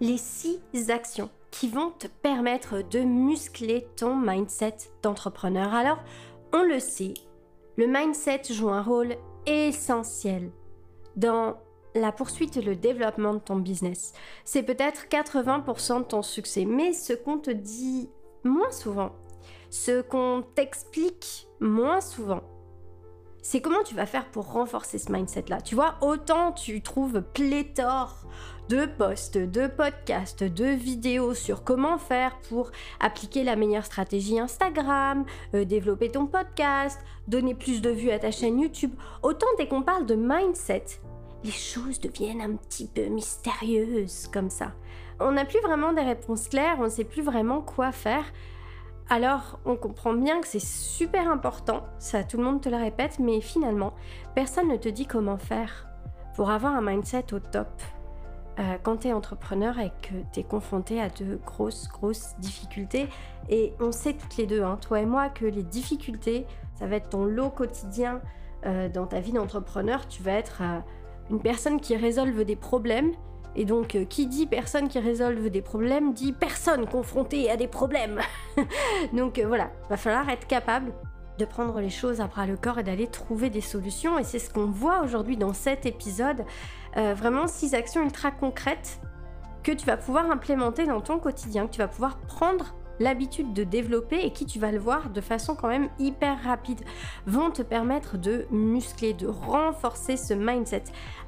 les six actions qui vont te permettre de muscler ton mindset d'entrepreneur. Alors, on le sait, le mindset joue un rôle essentiel dans la poursuite et le développement de ton business. C'est peut-être 80% de ton succès, mais ce qu'on te dit moins souvent, ce qu'on t'explique moins souvent, c'est comment tu vas faire pour renforcer ce mindset-là? Tu vois, autant tu trouves pléthore de posts, de podcasts, de vidéos sur comment faire pour appliquer la meilleure stratégie Instagram, euh, développer ton podcast, donner plus de vues à ta chaîne YouTube. Autant dès qu'on parle de mindset, les choses deviennent un petit peu mystérieuses comme ça. On n'a plus vraiment des réponses claires, on ne sait plus vraiment quoi faire. Alors, on comprend bien que c'est super important, ça tout le monde te le répète, mais finalement, personne ne te dit comment faire pour avoir un mindset au top. Euh, quand tu es entrepreneur et que tu es confronté à de grosses, grosses difficultés, et on sait toutes les deux, hein, toi et moi, que les difficultés, ça va être ton lot quotidien euh, dans ta vie d'entrepreneur, tu vas être... Euh, une personne qui résolve des problèmes. Et donc, euh, qui dit personne qui résolve des problèmes dit personne confrontée à des problèmes. donc euh, voilà, va falloir être capable de prendre les choses à bras le corps et d'aller trouver des solutions. Et c'est ce qu'on voit aujourd'hui dans cet épisode. Euh, vraiment six actions ultra concrètes que tu vas pouvoir implémenter dans ton quotidien, que tu vas pouvoir prendre l'habitude de développer et qui, tu vas le voir de façon quand même hyper rapide, vont te permettre de muscler, de renforcer ce mindset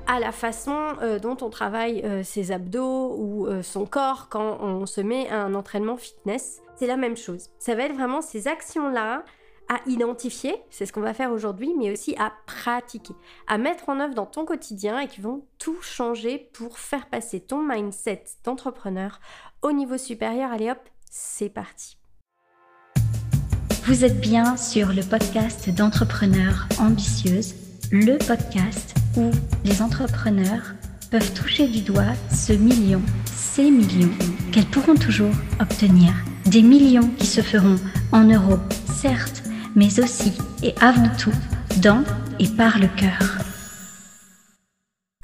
à la façon euh, dont on travaille euh, ses abdos ou euh, son corps quand on se met à un entraînement fitness. C'est la même chose. Ça va être vraiment ces actions-là à identifier, c'est ce qu'on va faire aujourd'hui, mais aussi à pratiquer, à mettre en œuvre dans ton quotidien et qui vont tout changer pour faire passer ton mindset d'entrepreneur au niveau supérieur. Allez hop, c'est parti. Vous êtes bien sur le podcast d'entrepreneurs ambitieuses, le podcast où les entrepreneurs peuvent toucher du doigt ce million, ces millions qu'elles pourront toujours obtenir. Des millions qui se feront en euros, certes, mais aussi et avant tout dans et par le cœur.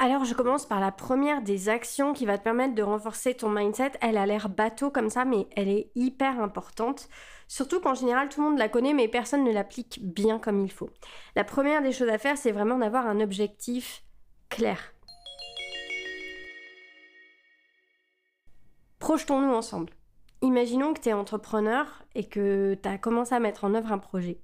Alors je commence par la première des actions qui va te permettre de renforcer ton mindset. Elle a l'air bateau comme ça, mais elle est hyper importante. Surtout qu'en général tout le monde la connaît, mais personne ne l'applique bien comme il faut. La première des choses à faire, c'est vraiment d'avoir un objectif clair. Projetons-nous ensemble. Imaginons que tu es entrepreneur et que tu as commencé à mettre en œuvre un projet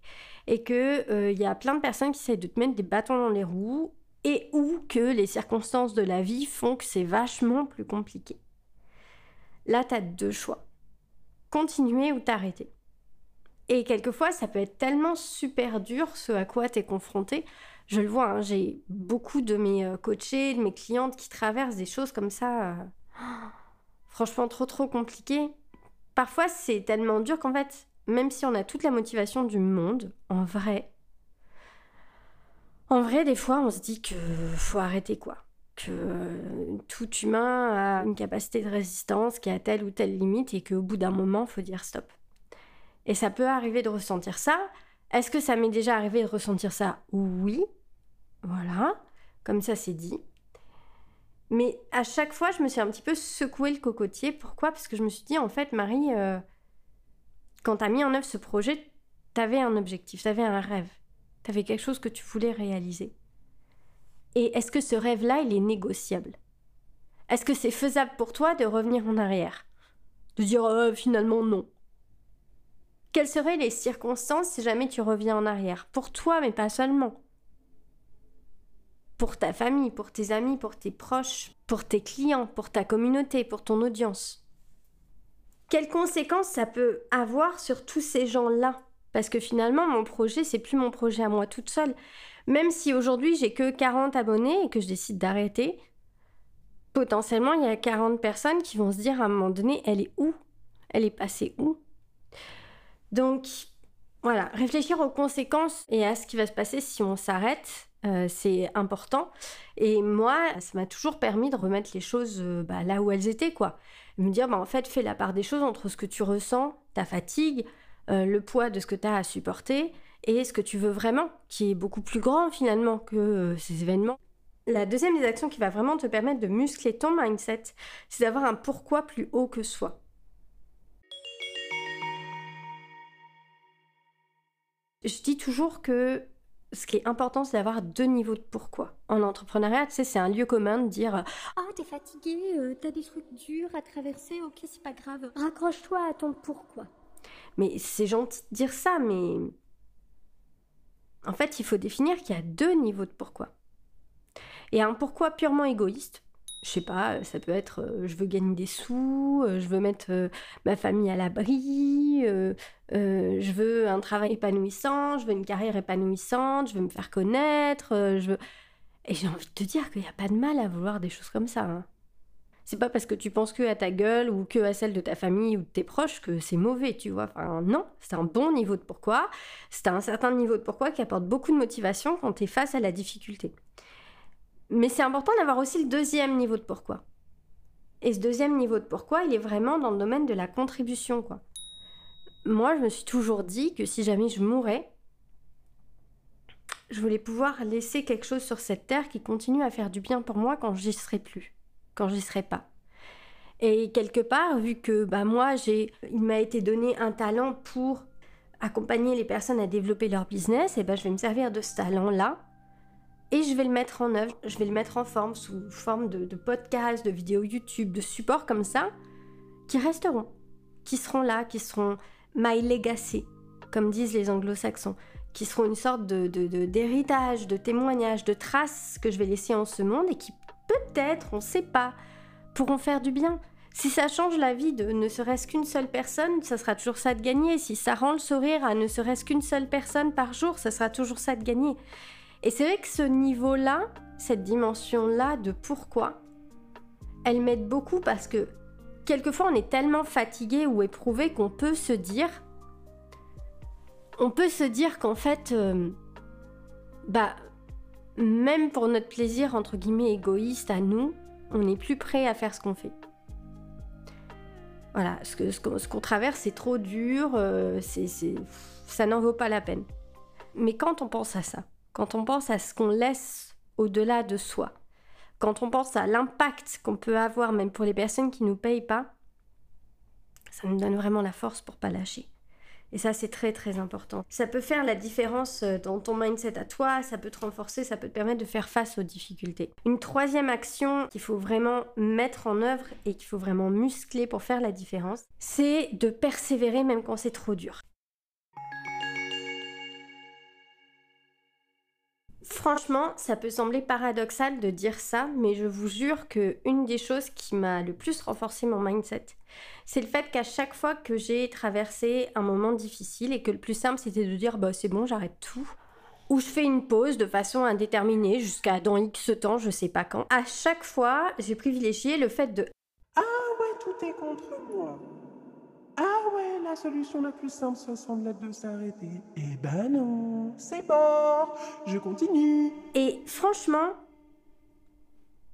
et qu'il euh, y a plein de personnes qui essayent de te mettre des bâtons dans les roues et ou que les circonstances de la vie font que c'est vachement plus compliqué. Là, tu as deux choix. Continuer ou t'arrêter. Et quelquefois, ça peut être tellement super dur ce à quoi tu es confronté. Je le vois, hein, j'ai beaucoup de mes euh, coachés, de mes clientes qui traversent des choses comme ça. Euh, franchement, trop trop compliquées. Parfois, c'est tellement dur qu'en fait, même si on a toute la motivation du monde, en vrai, en vrai, des fois, on se dit que faut arrêter quoi. Que euh, tout humain a une capacité de résistance qui a telle ou telle limite et qu'au bout d'un moment, faut dire stop. Et ça peut arriver de ressentir ça. Est-ce que ça m'est déjà arrivé de ressentir ça? Oui. Voilà. Comme ça, c'est dit. Mais à chaque fois, je me suis un petit peu secoué le cocotier. Pourquoi? Parce que je me suis dit, en fait, Marie, euh, quand tu as mis en œuvre ce projet, tu avais un objectif, tu avais un rêve. Tu avais quelque chose que tu voulais réaliser. Et est-ce que ce rêve-là, il est négociable? Est-ce que c'est faisable pour toi de revenir en arrière? De dire oh, finalement non Quelles seraient les circonstances si jamais tu reviens en arrière? Pour toi, mais pas seulement. Pour ta famille, pour tes amis, pour tes proches, pour tes clients, pour ta communauté, pour ton audience. Quelles conséquences ça peut avoir sur tous ces gens-là? Parce que finalement, mon projet, c'est plus mon projet à moi toute seule. Même si aujourd'hui, j'ai que 40 abonnés et que je décide d'arrêter, potentiellement, il y a 40 personnes qui vont se dire à un moment donné, elle est où? Elle est passée où? Donc, voilà, réfléchir aux conséquences et à ce qui va se passer si on s'arrête, euh, c'est important. Et moi, ça m'a toujours permis de remettre les choses euh, bah, là où elles étaient, quoi. Me dire, bah, en fait, fais la part des choses entre ce que tu ressens, ta fatigue, euh, le poids de ce que tu as à supporter et ce que tu veux vraiment, qui est beaucoup plus grand finalement que euh, ces événements. La deuxième des actions qui va vraiment te permettre de muscler ton mindset, c'est d'avoir un pourquoi plus haut que soi. Je dis toujours que ce qui est important, c'est d'avoir deux niveaux de pourquoi. En entrepreneuriat, tu sais, c'est un lieu commun de dire Ah, t'es fatigué, euh, t'as des trucs durs à traverser, ok, c'est pas grave. Raccroche-toi à ton pourquoi. Mais c'est gentil de dire ça, mais. En fait, il faut définir qu'il y a deux niveaux de pourquoi. Et un pourquoi purement égoïste, je sais pas, ça peut être euh, je veux gagner des sous, euh, je veux mettre euh, ma famille à l'abri, je veux un travail épanouissant, je veux une carrière épanouissante, je veux me faire connaître, je veux... Et j'ai envie de te dire qu'il n'y a pas de mal à vouloir des choses comme ça. Hein. C'est pas parce que tu penses que à ta gueule ou que à celle de ta famille ou de tes proches que c'est mauvais, tu vois. Enfin, non, c'est un bon niveau de pourquoi. C'est un certain niveau de pourquoi qui apporte beaucoup de motivation quand tu es face à la difficulté. Mais c'est important d'avoir aussi le deuxième niveau de pourquoi. Et ce deuxième niveau de pourquoi, il est vraiment dans le domaine de la contribution, quoi. Moi, je me suis toujours dit que si jamais je mourais, je voulais pouvoir laisser quelque chose sur cette terre qui continue à faire du bien pour moi quand j'y serai plus, quand j'y serai pas. Et quelque part, vu que bah moi, j'ai, il m'a été donné un talent pour accompagner les personnes à développer leur business, et ben je vais me servir de ce talent-là et je vais le mettre en œuvre, je vais le mettre en forme sous forme de, de podcasts, de vidéos YouTube, de supports comme ça, qui resteront, qui seront là, qui seront my legacy, comme disent les anglo-saxons, qui seront une sorte de, d'héritage, de, témoignage, de traces que je vais laisser en ce monde et qui peut-être, on ne sait pas, pourront faire du bien. Si ça change la vie de ne serait-ce qu'une seule personne, ça sera toujours ça de gagner. Si ça rend le sourire à ne serait-ce qu'une seule personne par jour, ça sera toujours ça de gagner. Et c'est vrai que ce niveau-là, cette dimension-là de pourquoi, elle m'aide beaucoup parce que quelquefois on est tellement fatigué ou éprouvé qu'on peut se dire, on peut se dire qu'en fait, euh, bah, même pour notre plaisir entre guillemets égoïste à nous, on n'est plus prêt à faire ce qu'on fait. Voilà, ce qu'on ce, traverse, c'est trop dur, euh, c'est, ça n'en vaut pas la peine. Mais quand on pense à ça, quand on pense à ce qu'on laisse au-delà de soi, quand on pense à l'impact qu'on peut avoir même pour les personnes qui ne nous payent pas, ça nous donne vraiment la force pour pas lâcher. Et ça, c'est très très important. Ça peut faire la différence euh, dans ton mindset à toi, ça peut te renforcer, ça peut te permettre de faire face aux difficultés. Une troisième action qu'il faut vraiment mettre en œuvre et qu'il faut vraiment muscler pour faire la différence, c'est de persévérer même quand c'est trop dur. Franchement, ça peut sembler paradoxal de dire ça, mais je vous jure que une des choses qui m'a le plus renforcé mon mindset, c'est le fait qu'à chaque fois que j'ai traversé un moment difficile et que le plus simple c'était de dire bah c'est bon, j'arrête tout ou je fais une pause de façon indéterminée jusqu'à dans X temps, je sais pas quand. À chaque fois, j'ai privilégié le fait de Ah ouais, tout est contre moi. Ah ouais, la solution la plus simple, ça semble être de s'arrêter. Eh ben non, c'est bon, je continue. Et franchement,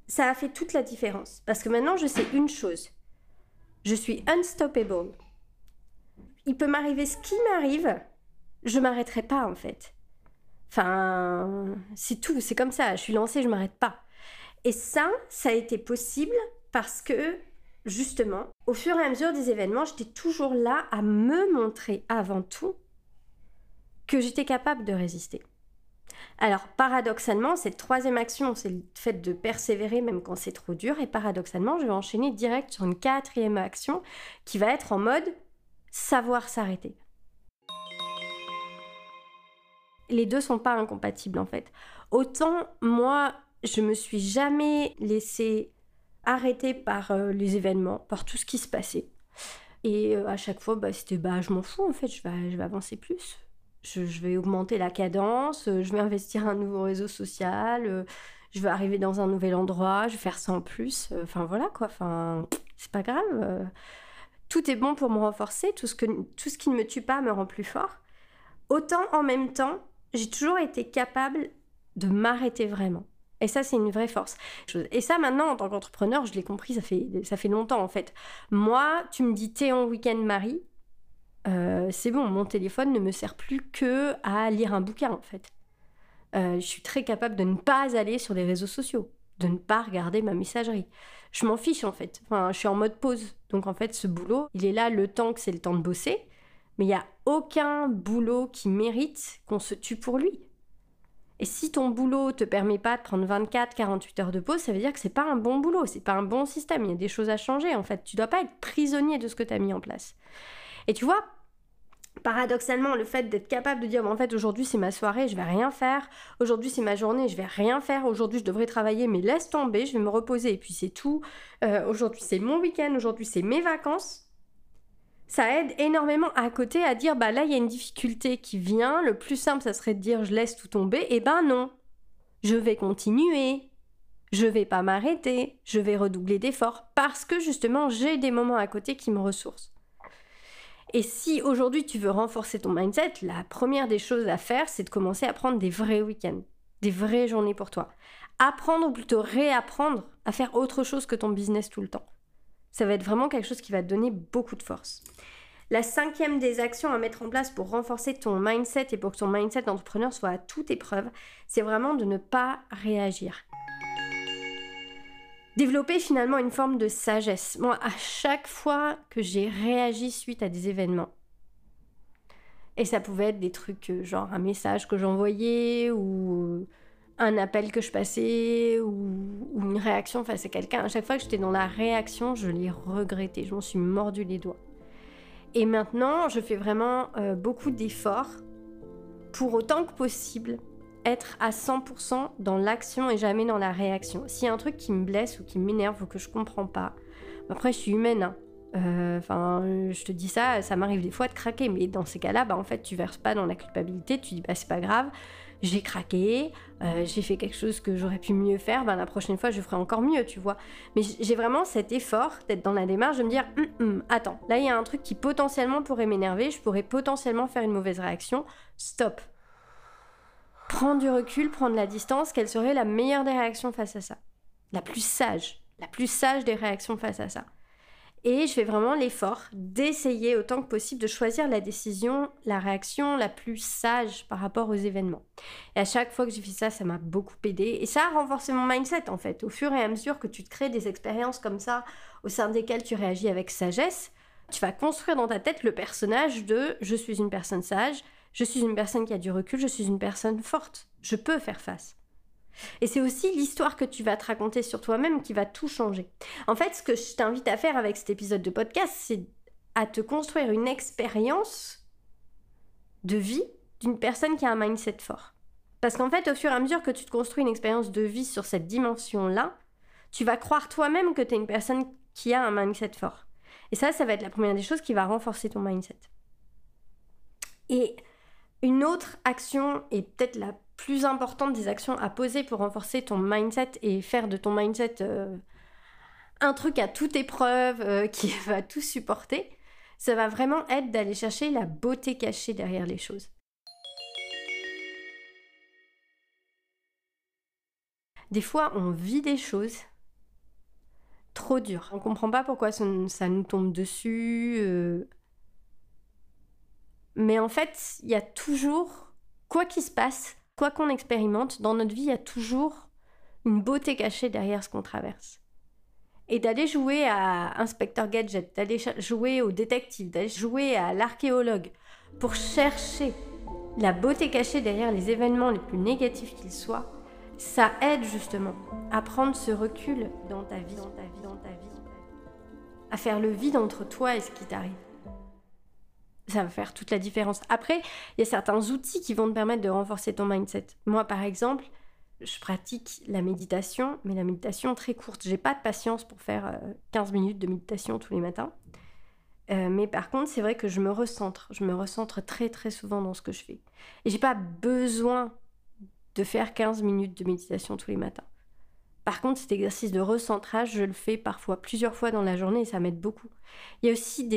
ça a fait toute la différence. Parce que maintenant, je sais une chose. Je suis unstoppable. Il peut m'arriver ce qui m'arrive, je m'arrêterai pas en fait. Enfin, c'est tout, c'est comme ça. Je suis lancée, je m'arrête pas. Et ça, ça a été possible parce que justement, au fur et à mesure des événements, j'étais toujours là à me montrer avant tout que j'étais capable de résister. Alors, paradoxalement, cette troisième action, c'est le fait de persévérer même quand c'est trop dur. Et paradoxalement, je vais enchaîner direct sur une quatrième action qui va être en mode savoir s'arrêter. Les deux sont pas incompatibles en fait. Autant moi, je me suis jamais laissé arrêté par euh, les événements, par tout ce qui se passait. Et euh, à chaque fois, bah, c'était bah, je m'en fous en fait, je vais, je vais avancer plus. Je, vais augmenter la cadence, euh, je vais investir un nouveau réseau social, je vais arriver dans un nouvel endroit, je vais faire ça en plus. Enfin voilà quoi, enfin, c'est pas grave. tout est bon pour me renforcer, tout ce, que, tout ce qui ne me tue pas me rend plus fort. Autant en même temps, j'ai toujours été capable de m'arrêter vraiment. Et ça, c'est une vraie force. Et ça, maintenant, en tant qu'entrepreneur, je l'ai compris, ça fait, ça fait longtemps en fait. Moi, tu me dis t'es en week-end, Marie, euh, c'est bon, mon téléphone ne me sert plus que à lire un bouquin en fait. Euh, je suis très capable de ne pas aller sur les réseaux sociaux, de ne pas regarder ma messagerie. Je m'en fiche en fait. Enfin, je suis en mode pause. Donc en fait, ce boulot, il est là le temps que c'est le temps de bosser. Mais il n'y a aucun boulot qui mérite qu'on se tue pour lui. Et si ton boulot te permet pas de prendre 24, 48 heures de pause, ça veut dire que c'est pas un bon boulot, c'est pas un bon système. Il y a des choses à changer en fait. Tu dois pas être prisonnier de ce que tu as mis en place. Et tu vois, paradoxalement, le fait d'être capable de dire en fait aujourd'hui c'est ma soirée, je vais rien faire. Aujourd'hui c'est ma journée, je vais rien faire. Aujourd'hui je devrais travailler, mais laisse tomber, je vais me reposer et puis c'est tout. Euh, aujourd'hui c'est mon week-end, aujourd'hui c'est mes vacances ça aide énormément à côté à dire bah là il y a une difficulté qui vient, le plus simple ça serait de dire je laisse tout tomber, et eh ben non. Je vais continuer. Je vais pas m'arrêter, je vais redoubler d'efforts parce que justement j'ai des moments à côté qui me ressourcent. Et si aujourd'hui tu veux renforcer ton mindset, la première des choses à faire, c'est de commencer à prendre des vrais week-ends, des vraies journées pour toi. Apprendre ou plutôt réapprendre à faire autre chose que ton business tout le temps. Ça va être vraiment quelque chose qui va te donner beaucoup de force. La cinquième des actions à mettre en place pour renforcer ton mindset et pour que ton mindset d'entrepreneur soit à toute épreuve, c'est vraiment de ne pas réagir. Développer finalement une forme de sagesse. Moi, à chaque fois que j'ai réagi suite à des événements, et ça pouvait être des trucs euh, genre un message que j'envoyais ou un appel que je passais ou, une réaction face à quelqu'un. À chaque fois que j'étais dans la réaction, je l'ai regretté. Je m'en suis mordu les doigts. Et maintenant, je fais vraiment euh, beaucoup d'efforts pour autant que possible être à 100% dans l'action et jamais dans la réaction. S'il y a un truc qui me blesse ou qui m'énerve ou que je comprends pas, après je suis humaine. Hein. Euh, enfin, je te dis ça, ça m'arrive des fois de craquer, mais dans ces cas-là, bah, en fait, tu verses pas dans la culpabilité, tu dis bah c'est pas grave, j'ai craqué, euh, j'ai fait quelque chose que j'aurais pu mieux faire, ben, la prochaine fois je ferai encore mieux, tu vois. Mais j'ai vraiment cet effort d'être dans la démarche de me dire, hum, hum, attends, là il y a un truc qui potentiellement pourrait m'énerver, je pourrais potentiellement faire une mauvaise réaction, stop. Prendre du recul, prendre la distance, quelle serait la meilleure des réactions face à ça? La plus sage, la plus sage des réactions face à ça. Et je fais vraiment l'effort d'essayer autant que possible de choisir la décision, la réaction la plus sage par rapport aux événements. Et à chaque fois que j'ai fait ça, ça m'a beaucoup aidé. Et ça a renforcé mon mindset en fait. Au fur et à mesure que tu te crées des expériences comme ça, au sein desquelles tu réagis avec sagesse, tu vas construire dans ta tête le personnage de je suis une personne sage, je suis une personne qui a du recul, je suis une personne forte. Je peux faire face. Et c'est aussi l'histoire que tu vas te raconter sur toi-même qui va tout changer. En fait, ce que je t'invite à faire avec cet épisode de podcast, c'est à te construire une expérience de vie d'une personne qui a un mindset fort. Parce qu'en fait, au fur et à mesure que tu te construis une expérience de vie sur cette dimension-là, tu vas croire toi-même que tu es une personne qui a un mindset fort. Et ça, ça va être la première des choses qui va renforcer ton mindset. Et une autre action, et peut-être la plus importante des actions à poser pour renforcer ton mindset et faire de ton mindset euh, un truc à toute épreuve euh, qui va tout supporter, ça va vraiment être d'aller chercher la beauté cachée derrière les choses. Des fois, on vit des choses trop dures. On comprend pas pourquoi ça, nous tombe dessus. Euh. Mais en fait, il y a toujours, quoi qu'il se passe, quoi qu'on expérimente, dans notre vie, il y a toujours une beauté cachée derrière ce qu'on traverse. Et d'aller jouer à Inspecteur Gadget, d'aller jouer au détective, d'aller jouer à l'archéologue, pour chercher la beauté cachée derrière les événements les plus négatifs qu'ils soient, ça aide justement à prendre ce recul dans ta vie, dans ta vie, dans ta vie, à faire le vide entre toi et ce qui t'arrive ça va faire toute la différence. Après, il y a certains outils qui vont te permettre de renforcer ton mindset. Moi, par exemple, je pratique la méditation, mais la méditation très courte. J'ai pas de patience pour faire 15 euh, minutes de méditation tous les matins. Euh, mais par contre, c'est vrai que je me recentre. Je me recentre très très souvent dans ce que je fais. Et j'ai pas besoin de faire 15 minutes de méditation tous les matins. Par contre, cet exercice de recentrage, je le fais parfois plusieurs fois dans la journée et ça m'aide beaucoup. Il y a aussi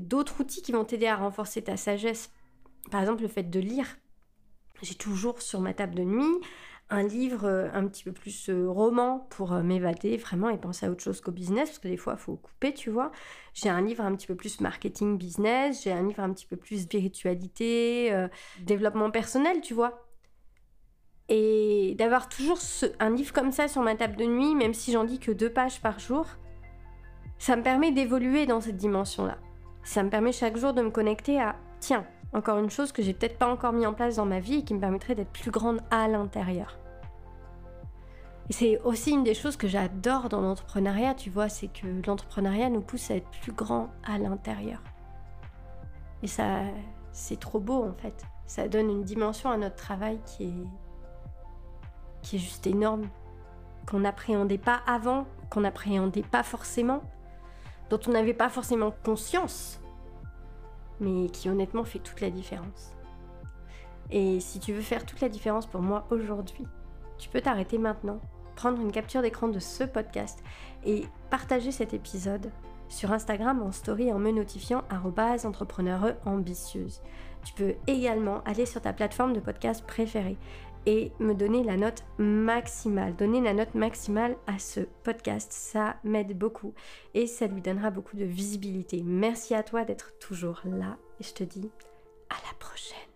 d'autres outils qui vont t'aider à renforcer ta sagesse. Par exemple, le fait de lire. J'ai toujours sur ma table de nuit un livre euh, un petit peu plus euh, roman pour euh, m'évader vraiment et penser à autre chose qu'au business, parce que des fois, il faut couper, tu vois. J'ai un livre un petit peu plus marketing business, j'ai un livre un petit peu plus spiritualité, développement personnel, tu vois. Et d'avoir toujours un livre comme ça sur ma table de nuit, même si j'en dis que deux pages par jour, ça me permet d'évoluer dans cette dimension-là. Ça me permet chaque jour de me connecter à, tiens, encore une chose que j'ai peut-être pas encore mis en place dans ma vie et qui me permettrait d'être plus grande à l'intérieur. Et c'est aussi une des choses que j'adore dans l'entrepreneuriat, tu vois, c'est que l'entrepreneuriat nous pousse à être plus grand à l'intérieur. Et ça, c'est trop beau en fait. Ça donne une dimension à notre travail qui est, qui est juste énorme, qu'on n'appréhendait pas avant, qu'on n'appréhendait pas forcément, dont on n'avait pas forcément conscience, mais qui honnêtement fait toute la différence. Et si tu veux faire toute la différence pour moi aujourd'hui, tu peux t'arrêter maintenant, prendre une capture d'écran de ce podcast et partager cet épisode sur Instagram en story en me notifiant entrepreneureux ambitieuse. Tu peux également aller sur ta plateforme de podcast préférée et me donner la note maximale. Donner la note maximale à ce podcast, ça m'aide beaucoup et ça lui donnera beaucoup de visibilité. Merci à toi d'être toujours là et je te dis à la prochaine.